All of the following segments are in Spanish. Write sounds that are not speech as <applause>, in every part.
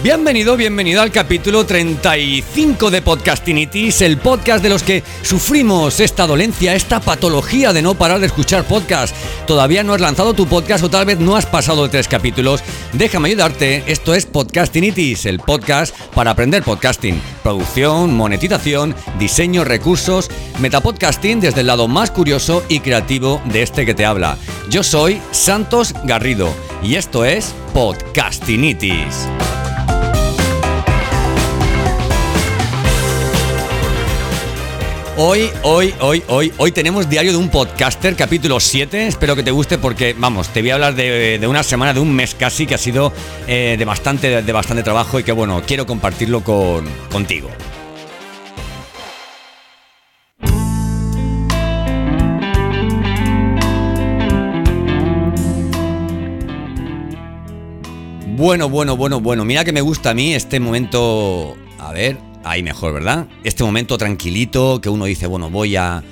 Bienvenido, bienvenido al capítulo 35 de Podcastinitis, el podcast de los que sufrimos esta dolencia, esta patología de no parar de escuchar podcast. Todavía no has lanzado tu podcast o tal vez no has pasado de tres capítulos. Déjame ayudarte, esto es Podcastinitis, el podcast para aprender podcasting, producción, monetización, diseño, recursos, metapodcasting desde el lado más curioso y creativo de este que te habla. Yo soy Santos Garrido y esto es Podcastinitis. Hoy, hoy, hoy, hoy, hoy tenemos Diario de un Podcaster, capítulo 7. Espero que te guste porque, vamos, te voy a hablar de, una semana, de un mes casi, que ha sido eh, de, bastante, de bastante trabajo y que, bueno, quiero compartirlo con, contigo. Bueno, bueno, bueno, bueno. Mira que me gusta a mí este momento. A ver, ahí mejor, ¿verdad? Este momento tranquilito que uno dice, bueno, voy a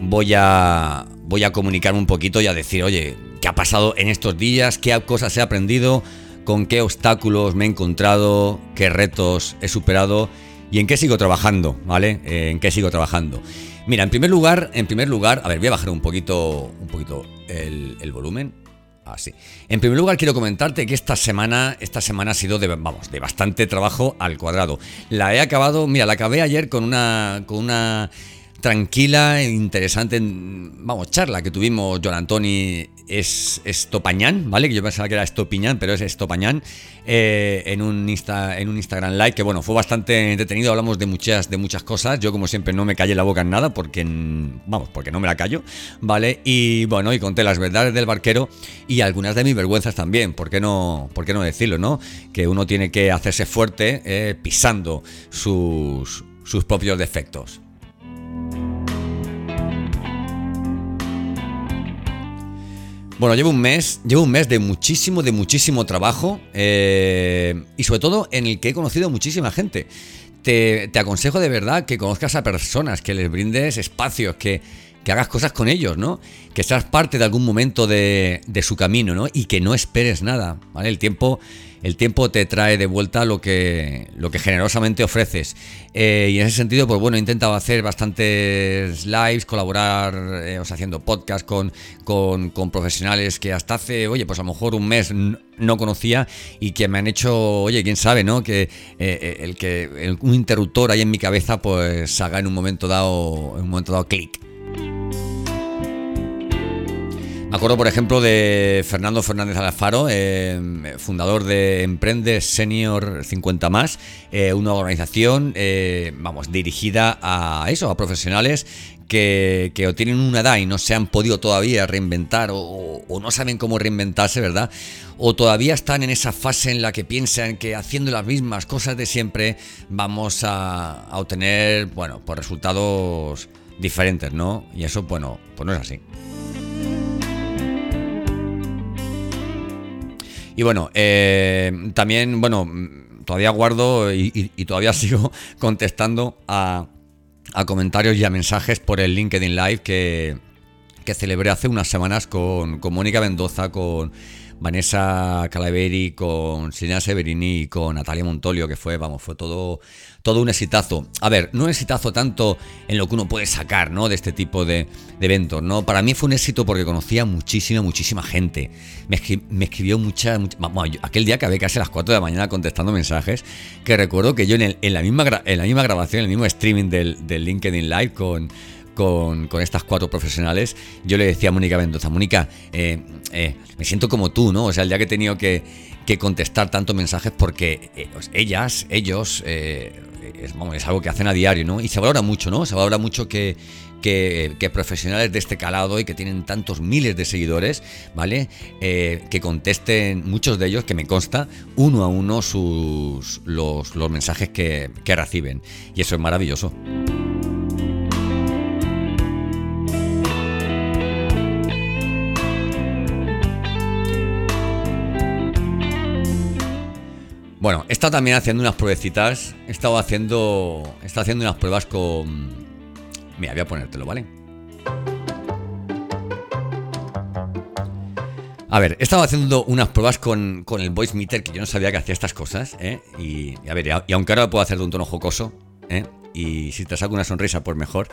voy a voy a comunicarme un poquito y a decir, oye, ¿qué ha pasado en estos días? ¿Qué cosas he aprendido? ¿Con qué obstáculos me he encontrado? ¿Qué retos he superado? ¿Y en qué sigo trabajando? ¿Vale? Eh, ¿En qué sigo trabajando? Mira, en primer lugar, en primer lugar, a ver, voy a bajar un poquito, un poquito el volumen. Así. En primer lugar, quiero comentarte que esta semana, esta semana ha sido de, vamos, de bastante trabajo al cuadrado. La he acabado, mira, la acabé ayer con una, con una tranquila, e interesante, vamos, charla que tuvimos John Antoni es Estopañán, ¿vale? Que yo pensaba que era Estopiñán, pero es Estopañán, eh, en, un Insta, en un Instagram Live, que bueno, fue bastante entretenido, hablamos de muchas, de muchas cosas, yo como siempre no me callé la boca en nada, porque, vamos, porque no me la callo, ¿vale? Y bueno, y conté las verdades del barquero y algunas de mis vergüenzas también, ¿por qué no, por qué no decirlo, no? Que uno tiene que hacerse fuerte eh, pisando sus, sus propios defectos. Bueno, llevo un mes, llevo un mes de muchísimo, de muchísimo trabajo eh, y sobre todo en el que he conocido muchísima gente. Te, aconsejo de verdad que conozcas a personas, que les brindes espacios, que, que hagas cosas con ellos, ¿no? Que seas parte de algún momento de, su camino, ¿no? Y que no esperes nada, ¿vale? El tiempo el tiempo te trae de vuelta lo que, lo que generosamente ofreces. Eh, y en ese sentido, pues bueno, he intentado hacer bastantes lives, colaborar, eh, haciendo podcast con, con, profesionales que hasta hace, oye, pues a lo mejor un mes no conocía y que me han hecho, oye, quién sabe, ¿no? Que eh, el que un interruptor ahí en mi cabeza, pues haga en un momento dado, en un momento dado clic. Me acuerdo, por ejemplo, de Fernando Fernández Alfaro, eh, fundador de Emprende Senior 50 más, eh, una organización, eh, vamos, dirigida a eso, a profesionales que, que, tienen una edad y no se han podido todavía reinventar o, no saben cómo reinventarse, ¿verdad? O todavía están en esa fase en la que piensan que haciendo las mismas cosas de siempre vamos a, a obtener, bueno, pues resultados diferentes, ¿no? Y eso, bueno, pues no es así. Y bueno, eh, también, bueno, todavía guardo y, todavía <laughs> sigo contestando a, comentarios y a mensajes por el LinkedIn Live que, que celebré hace unas semanas con, con Mónica Mendoza, con Vanessa Calaveri, con Silvia Severini y con Natalia Montolio, que fue, vamos, fue todo, todo un exitazo. A ver, no un exitazo tanto en lo que uno puede sacar, ¿no? De este tipo de, eventos, ¿no? Para mí fue un éxito porque conocía muchísima, muchísima gente. Me, escribió mucha, aquel día que había casi a las 4 de la mañana contestando mensajes, que recuerdo que yo en, la, misma en la misma grabación, en el mismo streaming del LinkedIn Live con con, estas cuatro profesionales, yo le decía a Mónica Mendoza, Mónica, eh, eh, me siento como tú, ¿no? O sea, el día que he tenido que, contestar tantos mensajes porque eh, pues, ellas, ellos, es, algo que hacen a diario, ¿no? Y se valora mucho, ¿no? Se valora mucho que, que, profesionales de este calado y que tienen tantos miles de seguidores, ¿vale? que contesten, muchos de ellos, que me consta, uno a uno sus, los, los mensajes que, que reciben. Y eso es maravilloso. Bueno, he estado también haciendo unas pruebecitas. He estado haciendo. He estado haciendo unas pruebas con. Mira, voy a ponértelo, ¿vale? A ver, he estado haciendo unas pruebas con, con el voice meter que yo no sabía que hacía estas cosas, ¿eh? Y, a ver, y, aunque ahora puedo hacer de un tono jocoso, ¿eh? Y si te saco una sonrisa, pues mejor.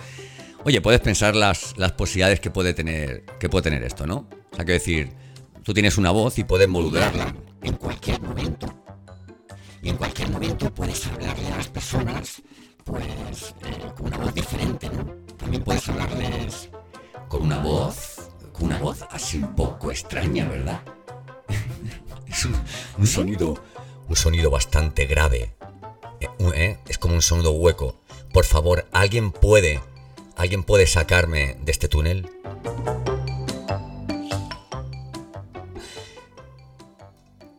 Oye, puedes pensar las, las posibilidades que puede tener que puede tener esto, ¿no? O sea, que decir, tú tienes una voz y puedes modularla en cualquier puedes hablarle a las personas, pues, eh, con una voz diferente, ¿no? También puedes hablarles con una voz, con una voz así un poco extraña, ¿verdad? <laughs> es un, sonido, un sonido bastante grave. Eh, eh, es como un sonido hueco. Por favor, ¿alguien puede, alguien puede sacarme de este túnel?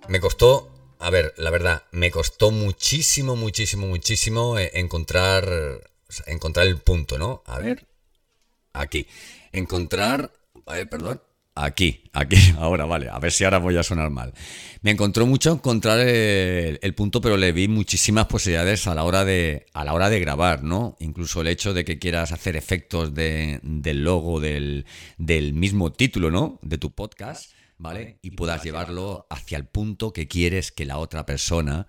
Me costó, a ver, la verdad, me costó muchísimo, muchísimo, muchísimo eh, encontrar, encontrar el punto, ¿no? A ver, aquí, encontrar, ver, perdón, Aquí, aquí, <laughs> ahora vale, a ver si ahora voy a sonar mal. Me encontró mucho encontrar el, punto, pero le vi muchísimas posibilidades a la hora de, a la hora de grabar, ¿no? Incluso el hecho de que quieras hacer efectos del logo del, mismo título, ¿no? De tu podcast, ¿vale? Y puedas llevarlo hacia el punto que quieres que la otra persona,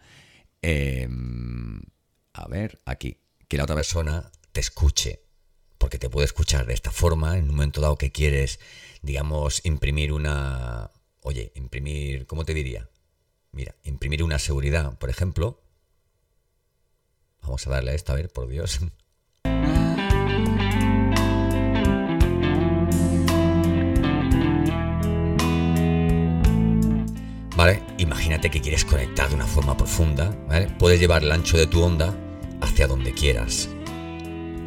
em, a ver, aquí, que la otra persona te escuche, porque te puede escuchar de esta forma en un momento dado que quieres digamos, imprimir una... Oye, imprimir, ¿cómo te diría? Mira, imprimir una seguridad, por ejemplo. Vamos a darle a esta, a ver, por Dios. <laughs> Imagínate que quieres conectar de una forma profunda, ¿vale? Puedes llevar el ancho de tu onda hacia donde quieras.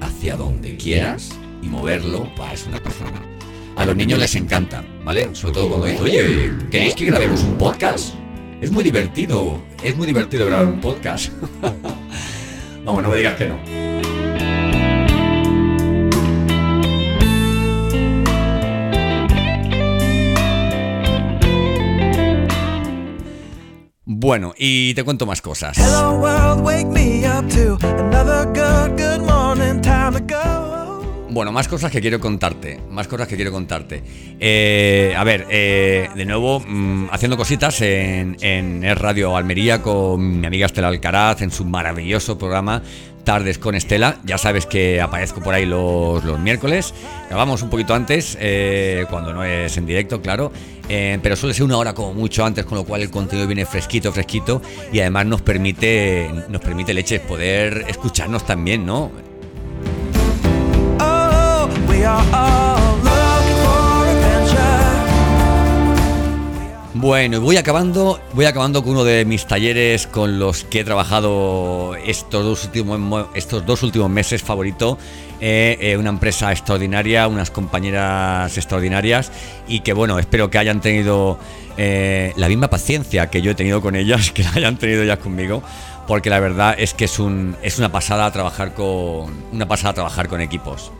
Hacia donde quieras y moverlo para una persona a los niños les encanta, ¿vale? Sobre todo cuando dicen, oye, ¿queréis que grabemos un podcast? Es muy divertido, es muy divertido grabar un podcast. <laughs> Vamos, no me digas que no. Bueno, y te cuento más cosas. Bueno, más cosas que quiero contarte. Más cosas que quiero contarte. Eh, a ver, eh, de nuevo, mm, haciendo cositas en, en Radio Almería con mi amiga Estela Alcaraz en su maravilloso programa Tardes con Estela. Ya sabes que aparezco por ahí los, miércoles. Grabamos un poquito antes, eh, cuando no es en directo, claro. pero suele ser una hora como mucho antes, con lo cual el contenido viene fresquito, fresquito. Y además nos permite, nos permite leches poder escucharnos también, ¿no? Bueno, voy acabando, voy acabando con uno de mis talleres con los que he trabajado estos dos últimos, estos dos últimos meses favorito. Eh, eh, una empresa extraordinaria, unas compañeras extraordinarias y que bueno, espero que hayan tenido eh, la misma paciencia que yo he tenido con ellas, <laughs> que la hayan tenido ellas conmigo, porque la verdad es que es, un, es una pasada trabajar con una pasada trabajar con equipos.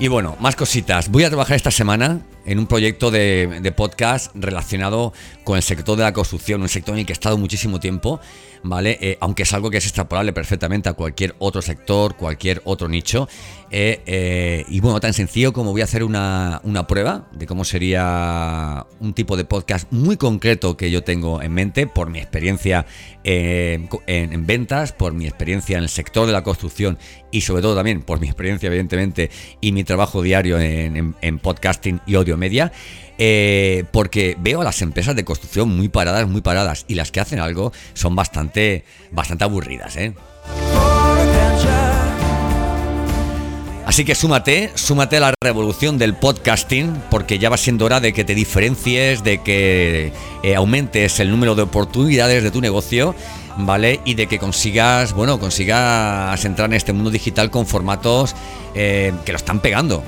Y bueno, más cositas. Voy a trabajar esta semana en un proyecto de, podcast relacionado con el sector de la construcción, un sector en el que he estado muchísimo tiempo, ¿vale? Eh, aunque es algo que es extrapolable perfectamente a cualquier otro sector, cualquier otro nicho. Eh, eh, y bueno, tan sencillo como voy a hacer una, prueba de cómo sería un tipo de podcast muy concreto que yo tengo en mente por mi experiencia en, ventas, por mi experiencia en el sector de la construcción y sobre todo también por mi experiencia, evidentemente, y mi trabajo diario en, en podcasting y audio media. Eh, porque veo a las empresas de construcción muy paradas, muy paradas, y las que hacen algo son bastante, bastante aburridas, ¿eh? Así que súmate, súmate a la revolución del podcasting, porque ya va siendo hora de que te diferencies, de que eh, aumentes el número de oportunidades de tu negocio, ¿vale? Y de que consigas, bueno, consigas entrar en este mundo digital con formatos que lo están pegando.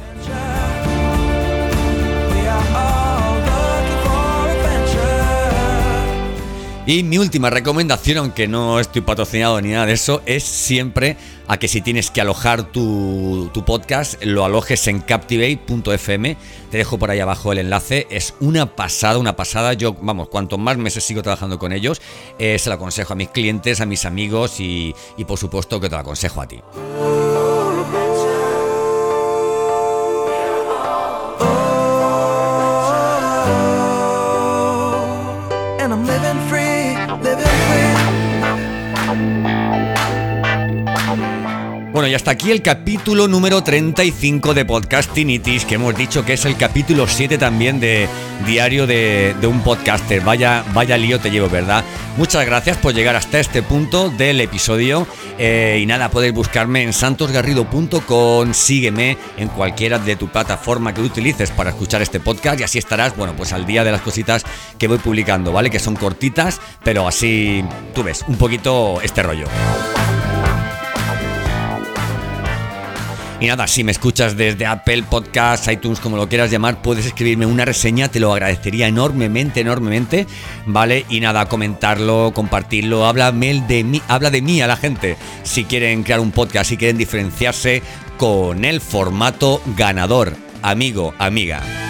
Y mi última recomendación, aunque no estoy patrocinado ni nada de eso, es siempre a que si tienes que alojar tu, podcast, lo alojes en captivate.fm. Te dejo por ahí abajo el enlace. Es una pasada, una pasada. Yo, vamos, cuanto más meses sigo trabajando con ellos, eh, se lo aconsejo a mis clientes, a mis amigos y, y por supuesto que te lo aconsejo a ti. Bueno, y hasta aquí el capítulo número 35 de Podcastinitis, que hemos dicho que es el capítulo 7 también de Diario de, un Podcaster. Vaya, vaya lío te llevo, ¿verdad? Muchas gracias por llegar hasta este punto del episodio. Eh, y nada, podéis buscarme en santosgarrido.com, sígueme en cualquiera de tu plataforma que utilices para escuchar este podcast y así estarás, bueno, pues al día de las cositas que voy publicando, ¿vale? Que son cortitas, pero así tú ves un poquito este rollo. Y nada, si me escuchas desde Apple Podcasts, iTunes, como lo quieras llamar, puedes escribirme una reseña, te lo agradecería enormemente, enormemente, ¿vale? Y nada, comentarlo, compartirlo, habla de mí, habla de mí a la gente. Si quieren crear un podcast, si quieren diferenciarse con el formato ganador, amigo, amiga.